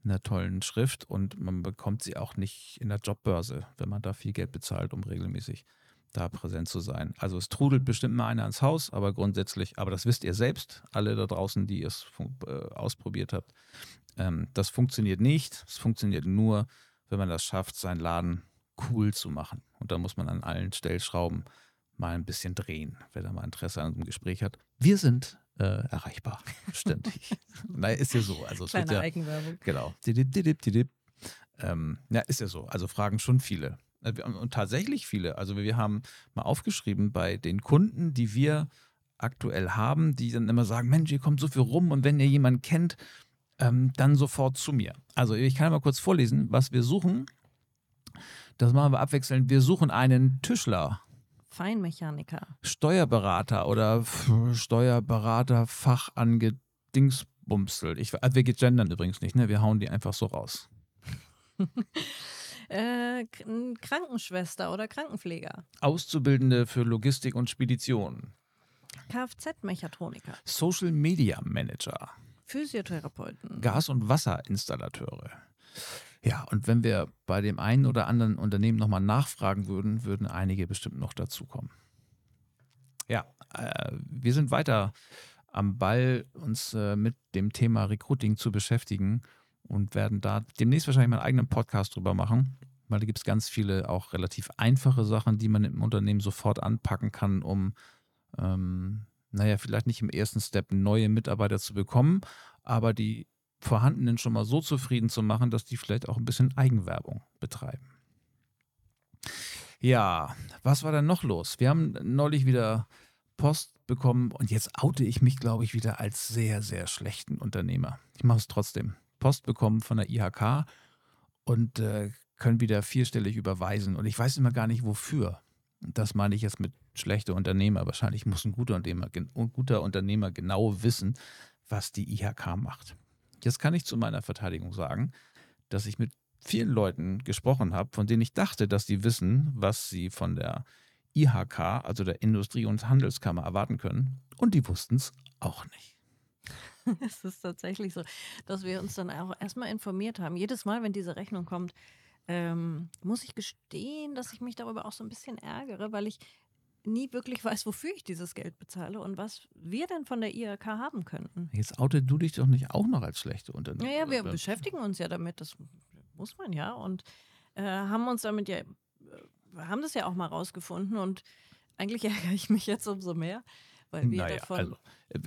einer tollen Schrift. Und man bekommt sie auch nicht in der Jobbörse, wenn man da viel Geld bezahlt, um regelmäßig da präsent zu sein. Also es trudelt bestimmt mal einer ins Haus, aber grundsätzlich, aber das wisst ihr selbst, alle da draußen, die es äh, ausprobiert habt, ähm, das funktioniert nicht. Es funktioniert nur, wenn man das schafft, seinen Laden cool zu machen. Und da muss man an allen Stellschrauben mal ein bisschen drehen, wer da mal Interesse an einem Gespräch hat. Wir sind äh, erreichbar, ständig. naja, ist ja so. Also es Kleine wird ja, Eigenwerbung. Genau. Didip, didip, didip. Ähm, ja, ist ja so. Also fragen schon viele. Äh, und tatsächlich viele. Also wir haben mal aufgeschrieben bei den Kunden, die wir aktuell haben, die dann immer sagen, Mensch, hier kommt so viel rum und wenn ihr jemanden kennt, ähm, dann sofort zu mir. Also ich kann mal kurz vorlesen, was wir suchen. Das machen wir abwechselnd. Wir suchen einen Tischler. Feinmechaniker. Steuerberater oder Steuerberater Fachangedingsbumsel. Ich, wir gendern übrigens nicht, ne? Wir hauen die einfach so raus. Äh, Krankenschwester oder Krankenpfleger. Auszubildende für Logistik und Spedition. Kfz-Mechatroniker. Social Media Manager. Physiotherapeuten. Gas- und Wasserinstallateure. Ja, und wenn wir bei dem einen oder anderen Unternehmen nochmal nachfragen würden, würden einige bestimmt noch dazukommen. Ja, äh, wir sind weiter am Ball, uns äh, mit dem Thema Recruiting zu beschäftigen und werden da demnächst wahrscheinlich meinen eigenen Podcast drüber machen, weil da gibt es ganz viele auch relativ einfache Sachen, die man im Unternehmen sofort anpacken kann, um, ähm, naja, vielleicht nicht im ersten Step neue Mitarbeiter zu bekommen, aber die vorhandenen schon mal so zufrieden zu machen, dass die vielleicht auch ein bisschen Eigenwerbung betreiben. Ja, was war denn noch los? Wir haben neulich wieder Post bekommen und jetzt oute ich mich, glaube ich, wieder als sehr, sehr schlechten Unternehmer. Ich mache es trotzdem. Post bekommen von der IHK und äh, können wieder vierstellig überweisen. Und ich weiß immer gar nicht, wofür. Das meine ich jetzt mit schlechter Unternehmer. Wahrscheinlich muss ein guter Unternehmer, ein guter Unternehmer genau wissen, was die IHK macht. Jetzt kann ich zu meiner Verteidigung sagen, dass ich mit vielen Leuten gesprochen habe, von denen ich dachte, dass die wissen, was sie von der IHK, also der Industrie- und Handelskammer, erwarten können. Und die wussten es auch nicht. es ist tatsächlich so, dass wir uns dann auch erstmal informiert haben. Jedes Mal, wenn diese Rechnung kommt, ähm, muss ich gestehen, dass ich mich darüber auch so ein bisschen ärgere, weil ich nie wirklich weiß, wofür ich dieses Geld bezahle und was wir denn von der IRK haben könnten. Jetzt outet du dich doch nicht auch noch als schlechte Unternehmer. Naja, wir beschäftigen uns ja damit, das muss man ja und äh, haben uns damit ja, äh, haben das ja auch mal rausgefunden und eigentlich ärgere ich mich jetzt umso mehr, weil wir naja, davon. Also,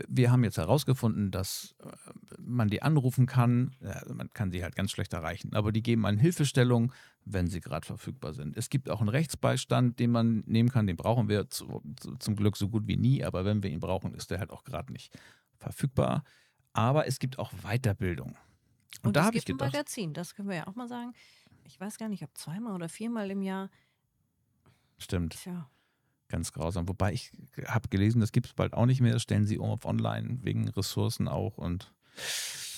wir haben jetzt herausgefunden, dass äh, man die anrufen kann. Man kann sie halt ganz schlecht erreichen, aber die geben eine Hilfestellung, wenn sie gerade verfügbar sind. Es gibt auch einen Rechtsbeistand, den man nehmen kann. Den brauchen wir zu, zum Glück so gut wie nie, aber wenn wir ihn brauchen, ist der halt auch gerade nicht verfügbar. Aber es gibt auch Weiterbildung. Und, Und da habe ich gedacht. Ein Magazin, das können wir ja auch mal sagen. ich weiß gar nicht, ob zweimal oder viermal im Jahr. Stimmt. Tja, Ganz grausam. Wobei ich habe gelesen, das gibt es bald auch nicht mehr. Das stellen sie um auf online wegen Ressourcen auch und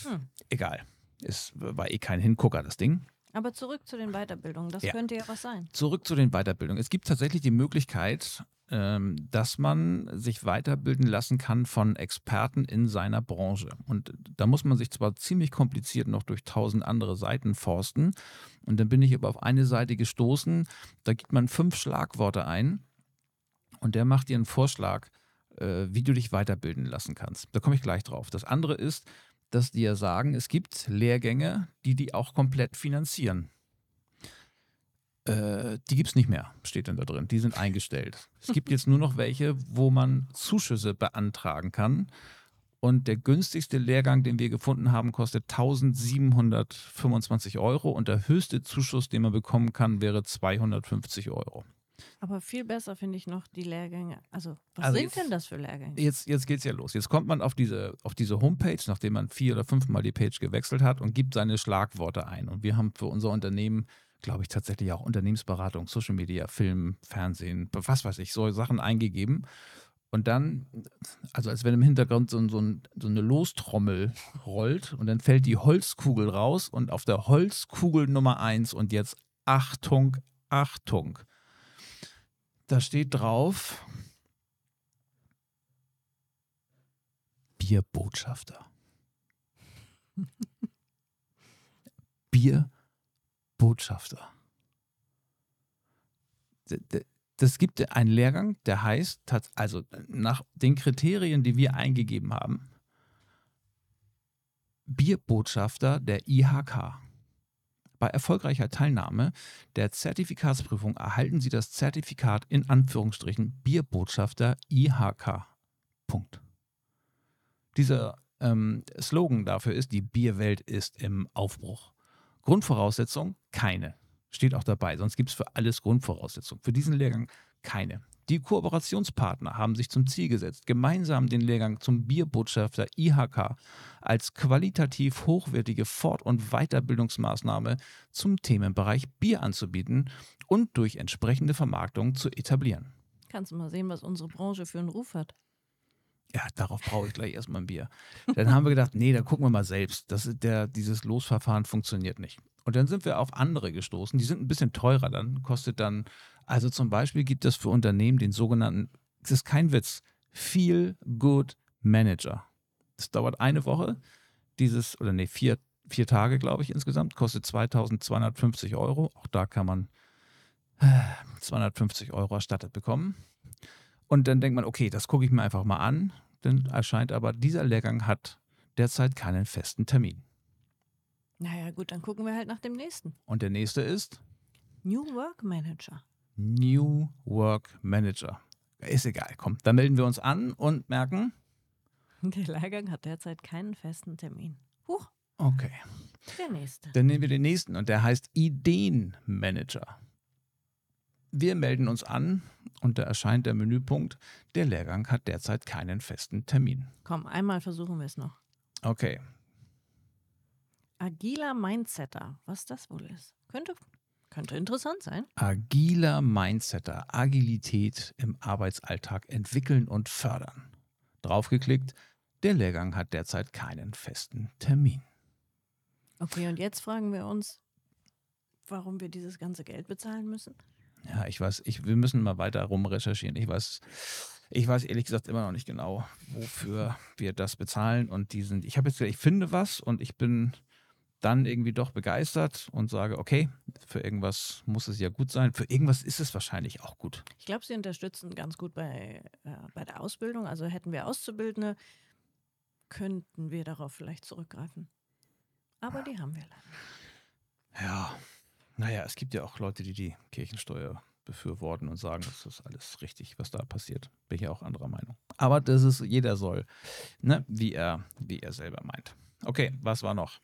Hm. egal. Es war eh kein Hingucker, das Ding. aber zurück zu den Weiterbildungen. Das Ja. könnte ja was sein. Zurück zu den Weiterbildungen. Es gibt tatsächlich die Möglichkeit, ähm, dass man sich weiterbilden lassen kann von Experten in seiner Branche. Und da muss man sich zwar ziemlich kompliziert noch durch tausend andere Seiten forsten. Und dann bin ich aber auf eine Seite gestoßen, da gibt man fünf Schlagworte ein und der macht dir einen Vorschlag, äh, wie du dich weiterbilden lassen kannst. Da komme ich gleich drauf. Das andere ist, dass die ja sagen, es gibt Lehrgänge, die die auch komplett finanzieren. Äh, die gibt es nicht mehr, steht dann da drin. Die sind eingestellt. Es gibt jetzt nur noch welche, wo man Zuschüsse beantragen kann. Und der günstigste Lehrgang, den wir gefunden haben, kostet 1725 Euro und der höchste Zuschuss, den man bekommen kann, wäre 250 Euro. Aber viel besser finde ich noch die Lehrgänge. Also, was Also sind jetzt- denn das für Lehrgänge? Jetzt, jetzt geht's ja los. Jetzt kommt man auf diese, auf diese Homepage, nachdem man vier oder fünfmal die Page gewechselt hat und gibt seine Schlagworte ein. Und wir haben für unser Unternehmen, glaube ich, tatsächlich auch Unternehmensberatung, Social Media, Film, Fernsehen, was weiß ich, so Sachen eingegeben. Und dann, also als wenn im Hintergrund so, so, so eine Lostrommel rollt und dann fällt die Holzkugel raus und auf der Holzkugel Nummer eins und jetzt Achtung, Achtung. Da steht drauf, Bierbotschafter. Bierbotschafter. Das gibt einen Lehrgang, der heißt, also nach den Kriterien, die wir eingegeben haben, Bierbotschafter der IHK. Bei erfolgreicher Teilnahme der Zertifikatsprüfung erhalten Sie das Zertifikat in Anführungsstrichen Bierbotschafter IHK. Punkt. Dieser ähm, Slogan dafür ist, die Bierwelt ist im Aufbruch. Grundvoraussetzung keine. Steht auch dabei, sonst gibt es für alles Grundvoraussetzungen. Für diesen Lehrgang keine. Die Kooperationspartner haben sich zum Ziel gesetzt, gemeinsam den Lehrgang zum Bierbotschafter IHK als qualitativ hochwertige Fort- und Weiterbildungsmaßnahme zum Themenbereich Bier anzubieten und durch entsprechende Vermarktung zu etablieren. Kannst du mal sehen, was unsere Branche für einen Ruf hat. Ja, darauf brauche ich gleich erstmal ein Bier. Dann haben wir gedacht, nee, da gucken wir mal selbst. Das ist der, dieses Losverfahren funktioniert nicht. Und dann sind wir auf andere gestoßen, die sind ein bisschen teurer dann, kostet dann, also zum Beispiel gibt es für Unternehmen den sogenannten, es ist kein Witz, Feel Good Manager. Das dauert eine Woche, dieses, oder nee, vier, vier Tage, glaube ich, insgesamt, kostet 2250 Euro. Auch da kann man äh, 250 Euro erstattet bekommen. Und dann denkt man, okay, das gucke ich mir einfach mal an. Dann erscheint aber, dieser Lehrgang hat derzeit keinen festen Termin. Naja, gut, dann gucken wir halt nach dem nächsten. Und der nächste ist New Work Manager. New Work Manager. Ist egal, komm, da melden wir uns an und merken, Der Lehrgang hat derzeit keinen festen Termin. Huch, okay, der nächste. dann nehmen wir den nächsten und der heißt Ideenmanager. Wir melden uns an und da erscheint der Menüpunkt, der Lehrgang hat derzeit keinen festen Termin. Komm, einmal versuchen wir es noch. Okay, Agiler Mindsetter, was das wohl ist. Könnte, könnte interessant sein. agiler Mindsetter, Agilität im Arbeitsalltag entwickeln und fördern. Draufgeklickt, der Lehrgang hat derzeit keinen festen Termin. Okay, und jetzt fragen wir uns, warum wir dieses ganze Geld bezahlen müssen. Ja, ich weiß, ich, wir müssen mal weiter rum recherchieren. Ich weiß, ich weiß ehrlich gesagt immer noch nicht genau, wofür wir das bezahlen. Und die sind, ich habe jetzt, ich finde was und ich bin dann irgendwie doch begeistert und sage, okay, für irgendwas muss es ja gut sein. Für irgendwas ist es wahrscheinlich auch gut. Ich glaube, sie unterstützen ganz gut bei, äh, bei der Ausbildung. Also hätten wir Auszubildende, könnten wir darauf vielleicht zurückgreifen. Aber die haben wir leider. Ja, naja, es gibt ja auch Leute, die die Kirchensteuer befürworten und sagen, das ist alles richtig, was da passiert. Bin ich ja auch anderer Meinung. Aber das ist, jeder soll, ne, wie er, wie er selber meint. Okay, was war noch?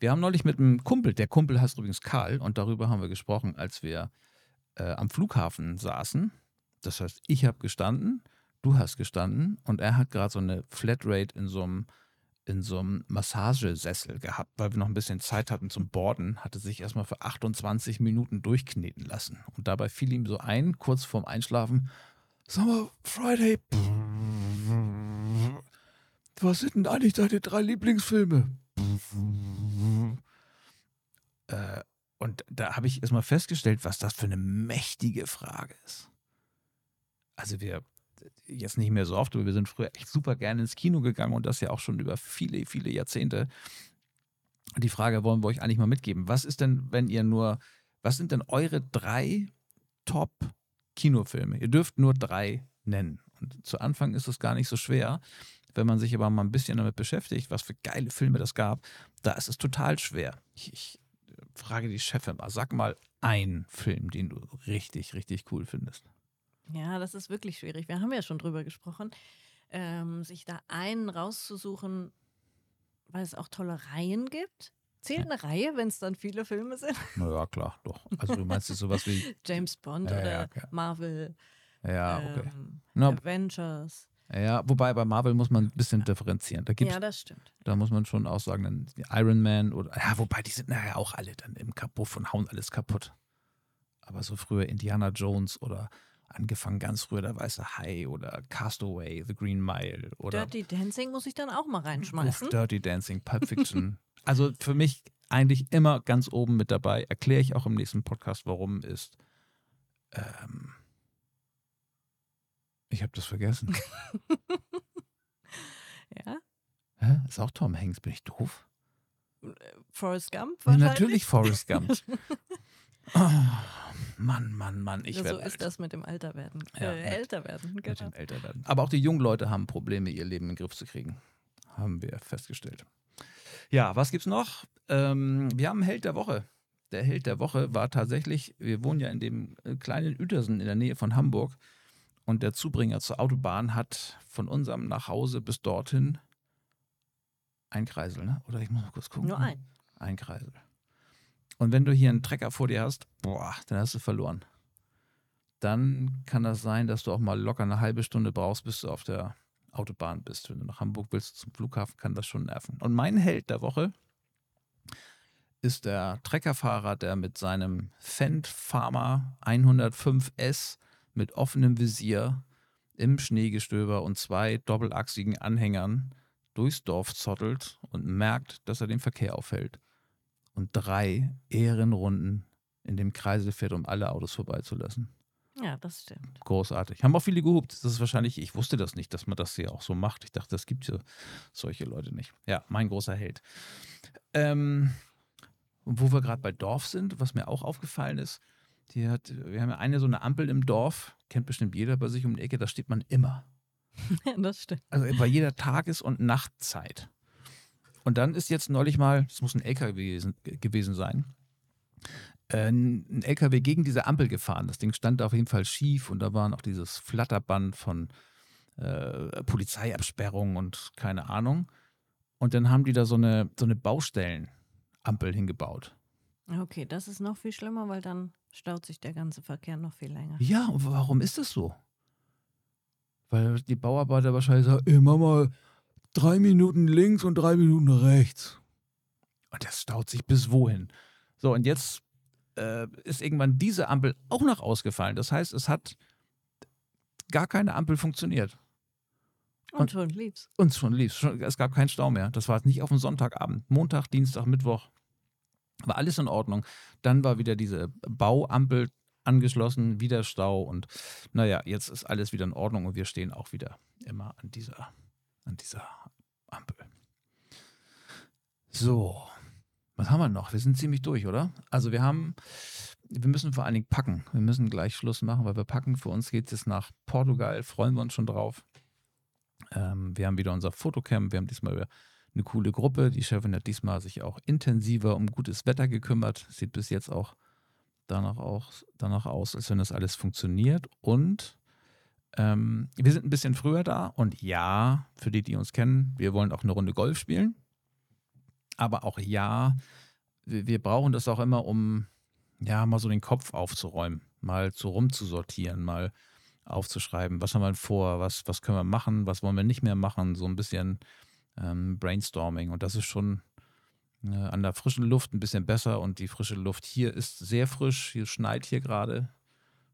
Wir haben neulich mit einem Kumpel, der Kumpel heißt übrigens Karl, und darüber haben wir gesprochen, als wir äh, am Flughafen saßen. Das heißt, ich habe gestanden, du hast gestanden und er hat gerade so eine Flatrate in so einem in so einem Massagesessel gehabt, weil wir noch ein bisschen Zeit hatten zum Borden, hatte sich erstmal für 28 Minuten durchkneten lassen. Und dabei fiel ihm so ein, kurz vorm Einschlafen, sag mal, Friday, was sind denn eigentlich deine drei Lieblingsfilme? Äh, und da habe ich erstmal festgestellt, was das für eine mächtige Frage ist. Also wir jetzt nicht mehr so oft, aber wir sind früher echt super gerne ins Kino gegangen und das ja auch schon über viele, viele Jahrzehnte. Die Frage wollen wir euch eigentlich mal mitgeben. Was ist denn, wenn ihr nur, was sind denn eure drei Top-Kinofilme? Ihr dürft nur drei nennen. Und zu Anfang ist es gar nicht so schwer. Wenn man sich aber mal ein bisschen damit beschäftigt, was für geile Filme das gab, da ist es total schwer. Ich, ich frage die Chefin mal, sag mal einen Film, den du richtig, richtig cool findest. Ja, das ist wirklich schwierig. Wir haben ja schon drüber gesprochen, ähm, sich da einen rauszusuchen, weil es auch tolle Reihen gibt. Zählt eine Reihe, wenn es dann viele Filme sind? Naja, klar, doch. Also du meinst jetzt sowas wie James Bond Ja, oder ja, okay. Marvel, Ja, okay. ähm, Na, Avengers. Ja, wobei bei Marvel muss man ein bisschen differenzieren. Da gibt's, Ja, das stimmt. da muss man schon auch sagen, dann Iron Man oder ja, wobei die sind nachher auch alle dann im Kapuff und hauen alles kaputt. Aber so früher Indiana Jones oder angefangen ganz früher der Weiße Hai oder Castaway, The Green Mile oder Dirty Dancing muss ich dann auch mal Uff, reinschmeißen. Dirty Dancing, Pulp Fiction. also für mich eigentlich immer ganz oben mit dabei. Erkläre ich auch im nächsten Podcast, warum ist. Ähm, ich habe das vergessen. Ja? Hä? Ist auch Tom Hanks, bin ich doof? Forrest Gump wahrscheinlich? natürlich Forrest Gump. oh, Mann, Mann, Mann, ich Ja, so ist das mit dem Alterwerden. Ja, äh, mit- Älterwerden, mit genau. dem Älterwerden. Aber auch die jungen Leute haben Probleme, ihr Leben in den Griff zu kriegen. Haben wir festgestellt. Ja, was gibt's noch? Ähm, wir haben einen Held der Woche. Der Held der Woche war tatsächlich, wir wohnen ja in dem äh, kleinen Uetersen in der Nähe von Hamburg. Und der Zubringer zur Autobahn hat von unserem Nachhause bis dorthin ein Kreisel, ne? Oder ich muss mal kurz gucken. Nur ein. Ein Kreisel. Und wenn du hier einen Trecker vor dir hast, boah, dann hast du verloren. Dann kann das sein, dass du auch mal locker eine halbe Stunde brauchst, bis du auf der Autobahn bist. Wenn du nach Hamburg willst zum Flughafen, kann das schon nerven. Und mein Held der Woche ist der Treckerfahrer, der mit seinem Fendt Farmer 105S mit offenem Visier im Schneegestöber und zwei doppelachsigen Anhängern durchs Dorf zottelt und merkt, dass er den Verkehr aufhält. Und drei Ehrenrunden in dem Kreisel fährt, um alle Autos vorbeizulassen. Ja, das stimmt. Großartig. Haben auch viele gehupt. Das ist wahrscheinlich, ich wusste das nicht, dass man das hier auch so macht. Ich dachte, das gibt ja solche Leute nicht. Ja, mein großer Held. Ähm, und wo wir gerade bei Dorf sind, was mir auch aufgefallen ist, die hat, wir haben ja eine so eine Ampel im Dorf, kennt bestimmt jeder bei sich um die Ecke, da steht man immer. Ja, das stimmt. Also bei jeder Tages- und Nachtzeit. Und dann ist jetzt neulich mal, es muss ein LKW gewesen, sein, äh, ein LKW gegen diese Ampel gefahren. Das Ding stand auf jeden Fall schief und da war noch dieses Flatterband von äh, Polizeiabsperrung und keine Ahnung. Und dann haben die da so eine, so eine Baustellenampel hingebaut. Okay, das ist noch viel schlimmer, weil dann staut sich der ganze Verkehr noch viel länger. Ja, und warum ist das so? Weil die Bauarbeiter wahrscheinlich sagen, ey, mach mal drei Minuten links und drei Minuten rechts. Und das staut sich bis wohin. So, und jetzt äh, ist irgendwann diese Ampel auch noch ausgefallen. Das heißt, es hat gar keine Ampel funktioniert. Und schon lieb's. Und schon lief schon, Es gab keinen Stau mehr. Das war nicht auf dem Sonntagabend. Montag, Dienstag, Mittwoch. War alles in Ordnung. Dann war wieder diese Bauampel angeschlossen, wieder Stau und naja, jetzt ist alles wieder in Ordnung und wir stehen auch wieder immer an dieser, an dieser Ampel. So, was haben wir noch? Wir sind ziemlich durch, oder? Also wir haben, wir müssen vor allen Dingen packen. Wir müssen gleich Schluss machen, weil wir packen. Für uns geht es jetzt nach Portugal, freuen wir uns schon drauf. Ähm, wir haben wieder unser Fotocamp, wir haben diesmal wieder eine coole Gruppe. Die Chefin hat diesmal sich auch intensiver um gutes Wetter gekümmert. Sieht bis jetzt auch danach, auch, danach aus, als wenn das alles funktioniert. Und ähm, wir sind ein bisschen früher da. Und ja, für die, die uns kennen, wir wollen auch eine Runde Golf spielen. Aber auch ja, wir, wir brauchen das auch immer, um ja mal so den Kopf aufzuräumen, mal so rumzusortieren, mal aufzuschreiben, was haben wir vor, was, was können wir machen, was wollen wir nicht mehr machen, so ein bisschen ähm, Brainstorming. Und das ist schon äh, an der frischen Luft ein bisschen besser. Und die frische Luft hier ist sehr frisch. Hier schneit hier gerade.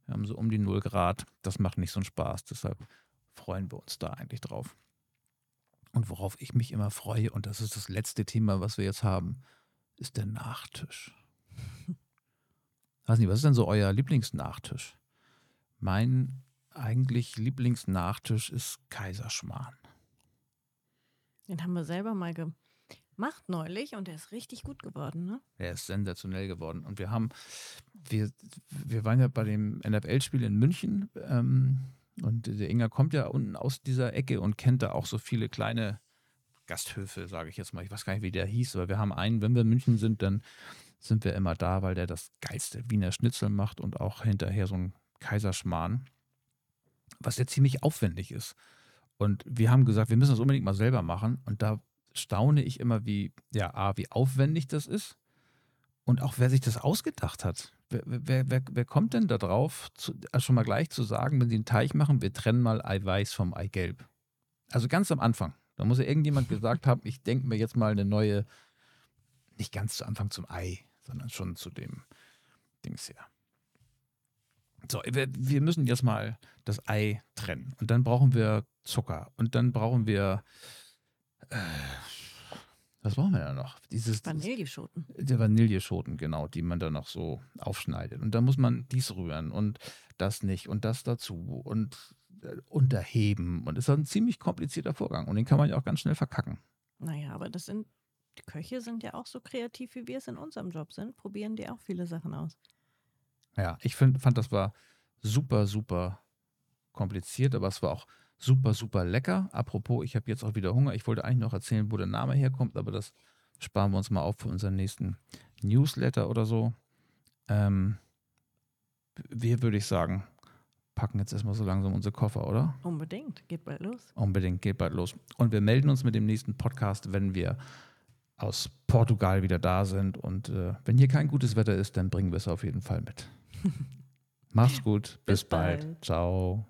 Wir haben so um die 0 Grad. Das macht nicht so einen Spaß. Deshalb freuen wir uns da eigentlich drauf. Und worauf ich mich immer freue, und das ist das letzte Thema, was wir jetzt haben, ist der Nachtisch. Weiß nicht, was ist denn so euer Lieblingsnachtisch? Mein eigentlich Lieblingsnachtisch ist Kaiserschmarrn. Den haben wir selber mal gemacht neulich und der ist richtig gut geworden, ne? Er ist sensationell geworden. Und wir haben, wir, wir waren ja bei dem NFL-Spiel in München ähm, und der Inga kommt ja unten aus dieser Ecke und kennt da auch so viele kleine Gasthöfe, sage ich jetzt mal. Ich weiß gar nicht, wie der hieß, aber wir haben einen, wenn wir in München sind, dann sind wir immer da, weil der das geilste Wiener Schnitzel macht und auch hinterher so ein Kaiserschmarrn, was ja ziemlich aufwendig ist. Und wir haben gesagt, wir müssen das unbedingt mal selber machen. Und da staune ich immer, wie, ja, A, wie aufwendig das ist und auch wer sich das ausgedacht hat. Wer, wer, wer, wer kommt denn da drauf, zu, also schon mal gleich zu sagen, wenn sie einen Teich machen, wir trennen mal Eiweiß vom Eigelb? Also ganz am Anfang. Da muss ja irgendjemand gesagt haben, ich denke mir jetzt mal eine neue, nicht ganz zu Anfang zum Ei, sondern schon zu dem Dings hier. So, wir, wir müssen jetzt mal das Ei trennen. Und dann brauchen wir Zucker. Und dann brauchen wir. Äh, was brauchen wir da noch? Dieses, Vanilleschoten. Der Vanilleschoten, genau, die man dann noch so aufschneidet. Und dann muss man dies rühren und das nicht und das dazu und äh, unterheben. Und es ist ein ziemlich komplizierter Vorgang. Und den kann man ja auch ganz schnell verkacken. Naja, aber das sind, die Köche sind ja auch so kreativ, wie wir es in unserem Job sind, probieren die auch viele Sachen aus. Ja, ich find, fand, das war super, super kompliziert, aber es war auch super, super lecker. Apropos, ich habe jetzt auch wieder Hunger. Ich wollte eigentlich noch erzählen, wo der Name herkommt, aber das sparen wir uns mal auf für unseren nächsten Newsletter oder so. Ähm, wir würde ich sagen, packen jetzt erstmal so langsam unsere Koffer, oder? Unbedingt, geht bald los. Unbedingt, geht bald los. Und wir melden uns mit dem nächsten Podcast, wenn wir aus Portugal wieder da sind. Und äh, wenn hier kein gutes Wetter ist, dann bringen wir es auf jeden Fall mit. Mach's gut, bis, bis bald. bald. Ciao.